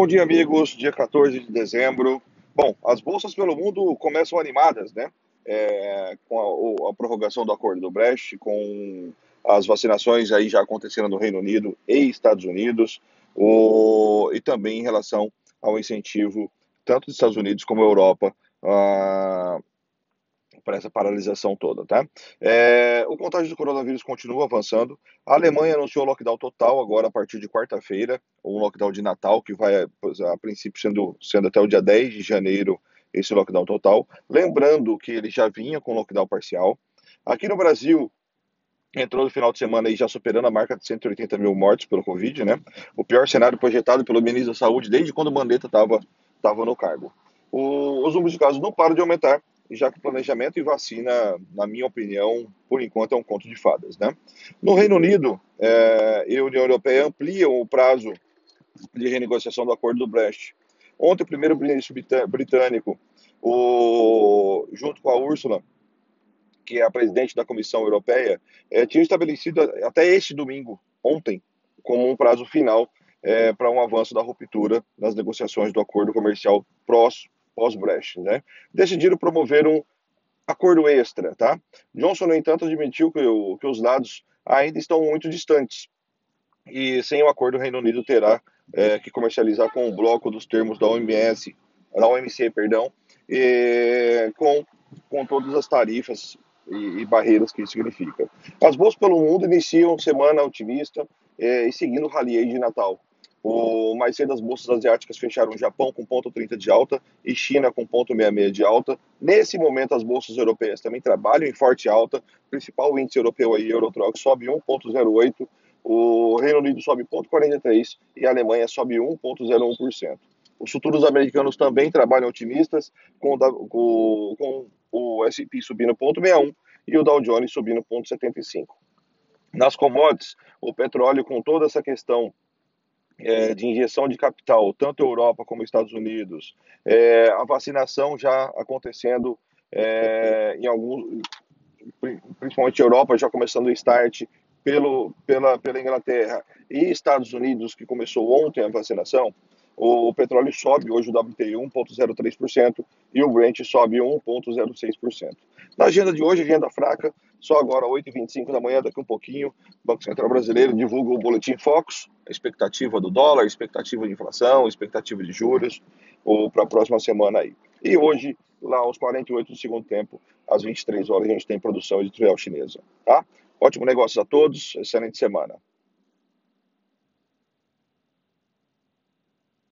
Bom dia, amigos. Dia 14 de dezembro. Bom, as bolsas pelo mundo começam animadas, né? É, com a, a, prorrogação do acordo do Brecht, com as vacinações aí já acontecendo no Reino Unido e Estados Unidos, o, e também em relação ao incentivo tanto dos Estados Unidos como Europa ah, para essa paralisação toda, tá? É, o contágio do coronavírus continua avançando. A Alemanha anunciou lockdown total agora a partir de quarta-feira, um lockdown de Natal que vai, a princípio, sendo, sendo até o dia 10 de janeiro esse lockdown total. Lembrando que ele já vinha com lockdown parcial. Aqui no Brasil, entrou no final de semana aí já superando a marca de 180 mil mortes pelo Covid, né? O pior cenário projetado pelo ministro da Saúde desde quando o Mandetta estava tava no cargo. O, os números de casos não param de aumentar já que planejamento e vacina, na minha opinião, por enquanto é um conto de fadas. Né? No Reino Unido, é, e União Europeia ampliam o prazo de renegociação do acordo do Brecht. Ontem, o primeiro-ministro britânico, o, junto com a Úrsula, que é a presidente da Comissão Europeia, é, tinha estabelecido até este domingo, ontem, como um prazo final é, para um avanço da ruptura nas negociações do acordo comercial próximo pós-Brecht, né? Decidiram promover um acordo extra, tá? Johnson, no entanto, admitiu que, o, que os lados ainda estão muito distantes e sem o acordo o Reino Unido terá é, que comercializar com o bloco dos termos da OMS, da OMC, perdão, e, com, com todas as tarifas e, e, barreiras que isso significa. As bolsas pelo mundo iniciam semana otimista é, e seguindo o rally de Natal. O mais cedo as bolsas asiáticas fecharam Japão com ponto 30 de alta e China com ponto 66 de alta. Nesse momento as bolsas europeias também trabalham em forte alta. O principal índice europeu aí, Eurotrox, sobe 1.08, o Reino Unido sobe 0.43 e a Alemanha sobe 1.01%. Os futuros americanos também trabalham otimistas, com, com, com o S&P subindo 0.61 e o Dow Jones subindo 0.75. Nas commodities, o petróleo com toda essa questão é, de injeção de capital, tanto Europa como Estados Unidos, é, a vacinação já acontecendo é, em alguns, principalmente Europa, já começando o start pelo, pela, pela Inglaterra e Estados Unidos, que começou ontem a vacinação, o, petróleo sobe hoje o WTI 1,03% e o Brent sobe 1,06%. Na agenda de hoje, agenda fraca, só agora 8h25 da manhã, daqui um pouquinho, o Banco Central Brasileiro divulga o Boletim Focus, a expectativa do dólar, expectativa de inflação, expectativa de juros, para a próxima semana aí. E hoje, lá aos 48 do segundo tempo, às 23 horas, a gente tem produção editorial chinesa. Tá? Ótimo negócio a todos, excelente semana.